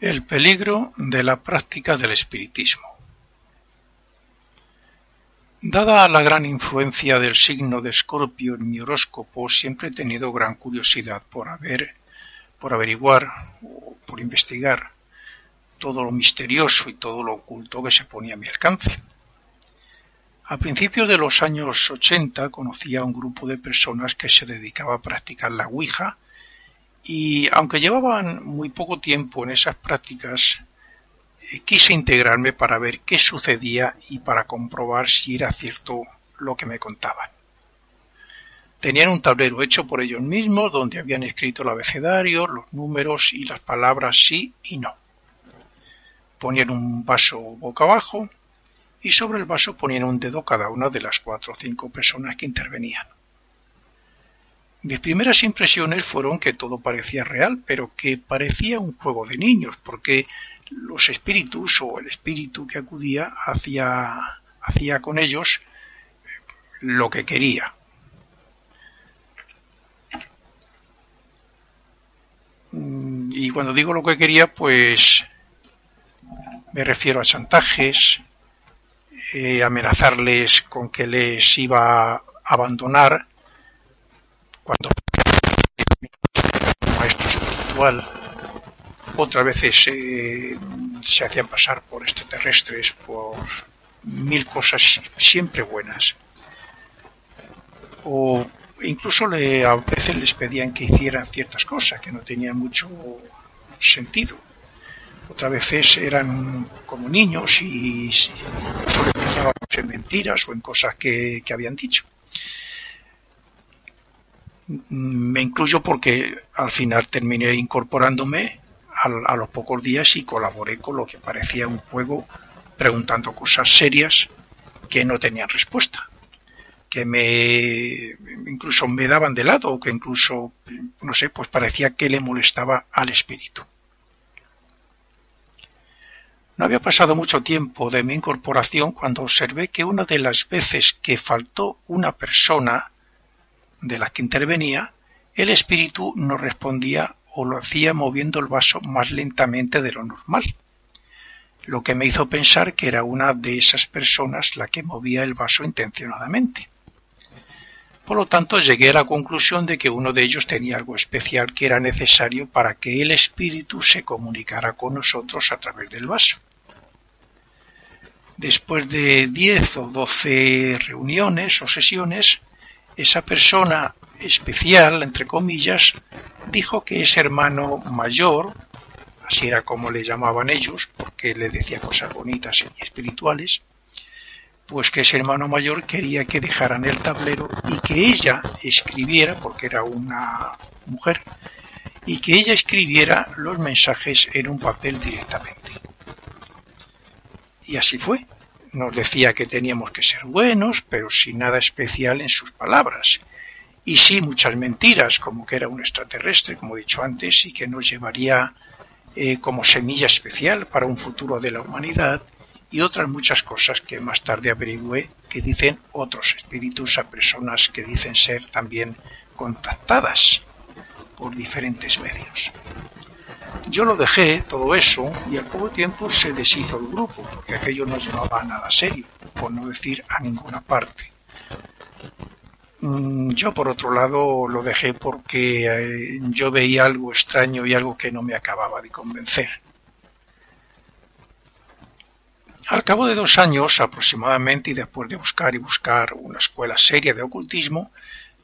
El peligro de la práctica del espiritismo. Dada la gran influencia del signo de Escorpio en mi horóscopo, siempre he tenido gran curiosidad por haber, por averiguar o por investigar todo lo misterioso y todo lo oculto que se ponía a mi alcance. A principios de los años 80 conocí a un grupo de personas que se dedicaba a practicar la Ouija y aunque llevaban muy poco tiempo en esas prácticas, eh, quise integrarme para ver qué sucedía y para comprobar si era cierto lo que me contaban. Tenían un tablero hecho por ellos mismos donde habían escrito el abecedario, los números y las palabras sí y no. Ponían un vaso boca abajo y sobre el vaso ponían un dedo cada una de las cuatro o cinco personas que intervenían. Mis primeras impresiones fueron que todo parecía real, pero que parecía un juego de niños, porque los espíritus o el espíritu que acudía hacía, hacía con ellos lo que quería. Y cuando digo lo que quería, pues me refiero a chantajes, eh, amenazarles con que les iba a abandonar, cuando maestro espiritual otras veces se hacían pasar por extraterrestres, por mil cosas siempre buenas. O incluso le, a veces les pedían que hicieran ciertas cosas que no tenían mucho sentido. Otras veces eran como niños y, solo les en mentiras o en cosas que habían dicho. Me incluyo porque al final terminé incorporándome a, los pocos días y colaboré con lo que parecía un juego preguntando cosas serias que no tenían respuesta que me incluso me daban de lado o que incluso no sé pues parecía que le molestaba al espíritu. No había pasado mucho tiempo de mi incorporación cuando observé que una de las veces que faltó una persona de las que intervenía, el espíritu no respondía o lo hacía moviendo el vaso más lentamente de lo normal, lo que me hizo pensar que era una de esas personas la que movía el vaso intencionadamente. Por lo tanto, llegué a la conclusión de que uno de ellos tenía algo especial que era necesario para que el espíritu se comunicara con nosotros a través del vaso. Después de diez o doce reuniones o sesiones, esa persona especial, entre comillas, dijo que ese hermano mayor, así era como le llamaban ellos, porque le decía cosas bonitas y espirituales, pues que ese hermano mayor quería que dejaran el tablero y que ella escribiera, porque era una mujer, y que ella escribiera los mensajes en un papel directamente. Y así fue nos decía que teníamos que ser buenos, pero sin nada especial en sus palabras. Y sí muchas mentiras, como que era un extraterrestre, como he dicho antes, y que nos llevaría eh, como semilla especial para un futuro de la humanidad, y otras muchas cosas que más tarde averigüé que dicen otros espíritus a personas que dicen ser también contactadas por diferentes medios. Yo lo dejé, todo eso, y al poco tiempo se deshizo el grupo, porque aquello no llevaba a nada serio, por no decir a ninguna parte. Mm, yo, por otro lado, lo dejé porque eh, yo veía algo extraño y algo que no me acababa de convencer. Al cabo de dos años aproximadamente y después de buscar y buscar una escuela seria de ocultismo,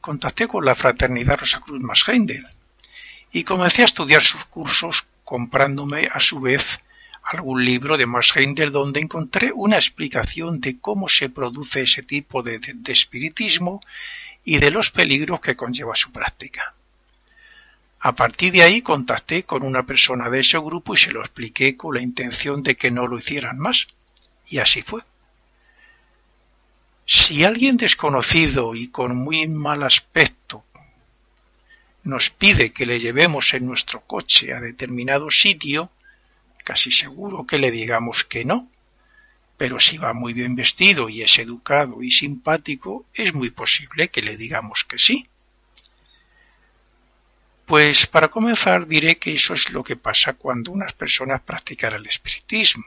contacté con la fraternidad Rosacruz Masheindel y comencé a estudiar sus cursos comprándome a su vez algún libro de Max Heindel donde encontré una explicación de cómo se produce ese tipo de, espiritismo y de los peligros que conlleva su práctica. A partir de ahí contacté con una persona de ese grupo y se lo expliqué con la intención de que no lo hicieran más. Y así fue. Si alguien desconocido y con muy mal aspecto nos pide que le llevemos en nuestro coche a determinado sitio, casi seguro que le digamos que no. Pero si va muy bien vestido y es educado y simpático, es muy posible que le digamos que sí. Pues para comenzar diré que eso es lo que pasa cuando unas personas practican el espiritismo,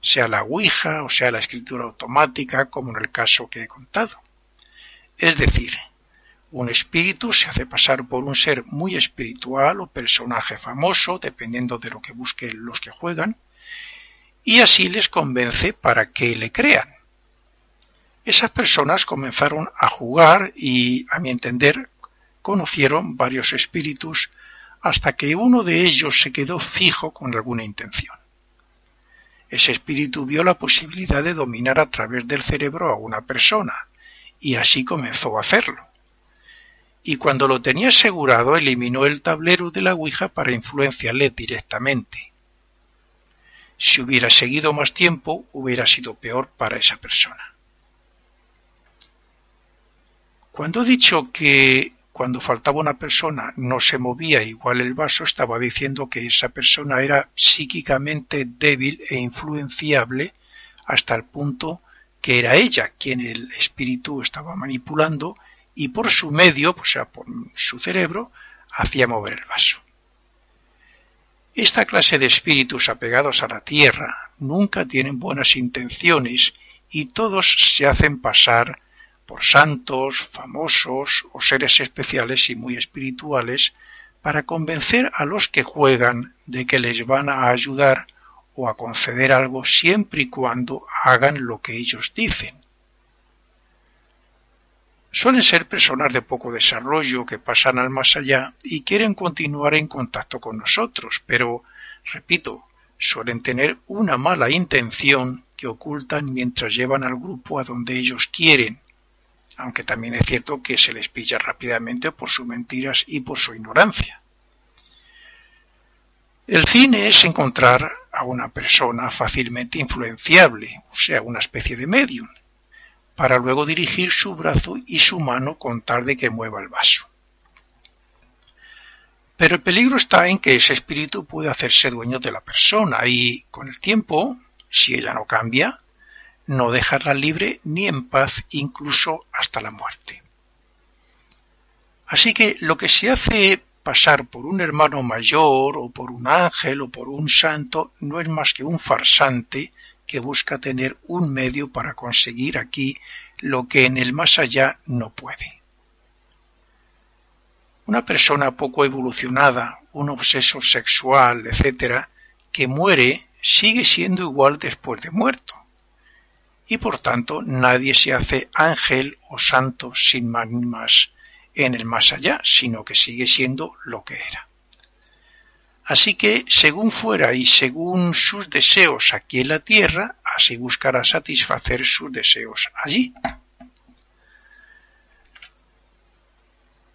sea la Ouija o sea la escritura automática, como en el caso que he contado. Es decir, un espíritu se hace pasar por un ser muy espiritual o personaje famoso, dependiendo de lo que busquen los que juegan, y así les convence para que le crean. Esas personas comenzaron a jugar y, a mi entender, conocieron varios espíritus hasta que uno de ellos se quedó fijo con alguna intención. Ese espíritu vio la posibilidad de dominar a través del cerebro a una persona, y así comenzó a hacerlo y cuando lo tenía asegurado eliminó el tablero de la Ouija para influenciarle directamente. Si hubiera seguido más tiempo, hubiera sido peor para esa persona. Cuando he dicho que cuando faltaba una persona no se movía igual el vaso, estaba diciendo que esa persona era psíquicamente débil e influenciable hasta el punto que era ella quien el espíritu estaba manipulando y por su medio, o sea, por su cerebro, hacía mover el vaso. Esta clase de espíritus apegados a la tierra nunca tienen buenas intenciones y todos se hacen pasar por santos, famosos o seres especiales y muy espirituales para convencer a los que juegan de que les van a ayudar o a conceder algo siempre y cuando hagan lo que ellos dicen. Suelen ser personas de poco desarrollo que pasan al más allá y quieren continuar en contacto con nosotros, pero, repito, suelen tener una mala intención que ocultan mientras llevan al grupo a donde ellos quieren, aunque también es cierto que se les pilla rápidamente por sus mentiras y por su ignorancia. El fin es encontrar a una persona fácilmente influenciable, o sea, una especie de medium, para luego dirigir su brazo y su mano con tal de que mueva el vaso. Pero el peligro está en que ese espíritu puede hacerse dueño de la persona y, con el tiempo, si ella no cambia, no dejarla libre ni en paz incluso hasta la muerte. Así que lo que se hace pasar por un hermano mayor o por un ángel o por un santo no es más que un farsante que busca tener un medio para conseguir aquí lo que en el más allá no puede. Una persona poco evolucionada, un obseso sexual, etc., que muere, sigue siendo igual después de muerto. Y por tanto nadie se hace ángel o santo sin más en el más allá, sino que sigue siendo lo que era. Así que, según fuera y según sus deseos aquí en la tierra, así buscará satisfacer sus deseos allí.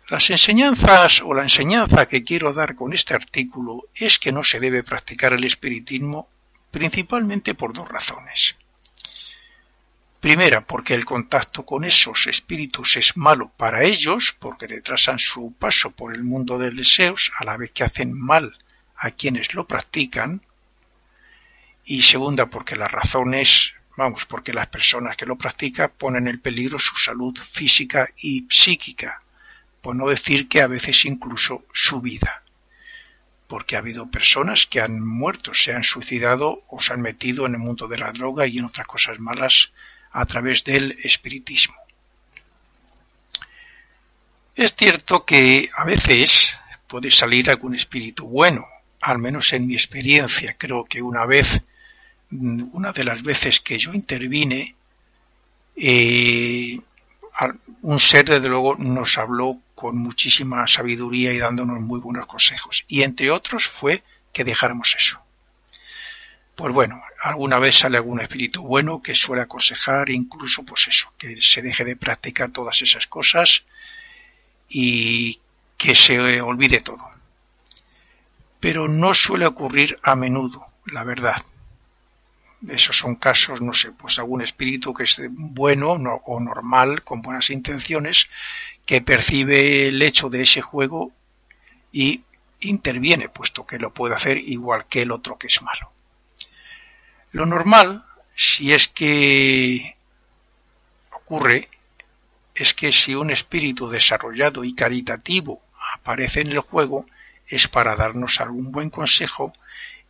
Las enseñanzas o la enseñanza que quiero dar con este artículo es que no se debe practicar el espiritismo principalmente por dos razones. Primera, porque el contacto con esos espíritus es malo para ellos, porque retrasan su paso por el mundo de deseos a la vez que hacen mal a quienes lo practican y segunda porque las razones, vamos, porque las personas que lo practican ponen en peligro su salud física y psíquica, por no decir que a veces incluso su vida, porque ha habido personas que han muerto, se han suicidado o se han metido en el mundo de la droga y en otras cosas malas a través del espiritismo. Es cierto que a veces puede salir algún espíritu bueno, al menos en mi experiencia, creo que una vez, mm, una de las veces que yo intervine, eh, un ser desde luego nos habló con muchísima sabiduría y dándonos muy buenos consejos. Y entre otros fue que dejáramos eso. Pues bueno, alguna vez sale algún espíritu bueno que suele aconsejar incluso pues eso, que se deje de practicar todas esas cosas y que se olvide todo pero no suele ocurrir a menudo, la verdad. Esos son casos, no sé, pues algún espíritu que es bueno o normal, con buenas intenciones, que percibe el hecho de ese juego y interviene, puesto que lo puede hacer igual que el otro que es malo. Lo normal, si es que ocurre, es que si un espíritu desarrollado y caritativo aparece en el juego, es para darnos algún buen consejo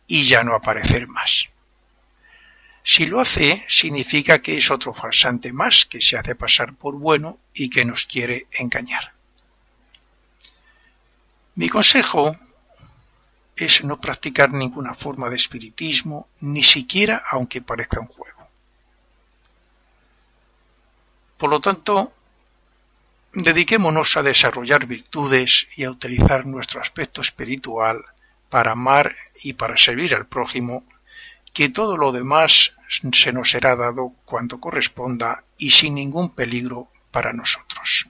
y ya no aparecer más. Si lo hace, significa que es otro falsante más que se hace pasar por bueno y que nos quiere engañar. Mi consejo es no practicar ninguna forma de espiritismo, ni siquiera aunque parezca un juego. Por lo tanto, dediquémonos a desarrollar virtudes y a utilizar nuestro aspecto espiritual para amar y para servir al prójimo, que todo lo demás se nos será dado cuando corresponda y sin ningún peligro para nosotros.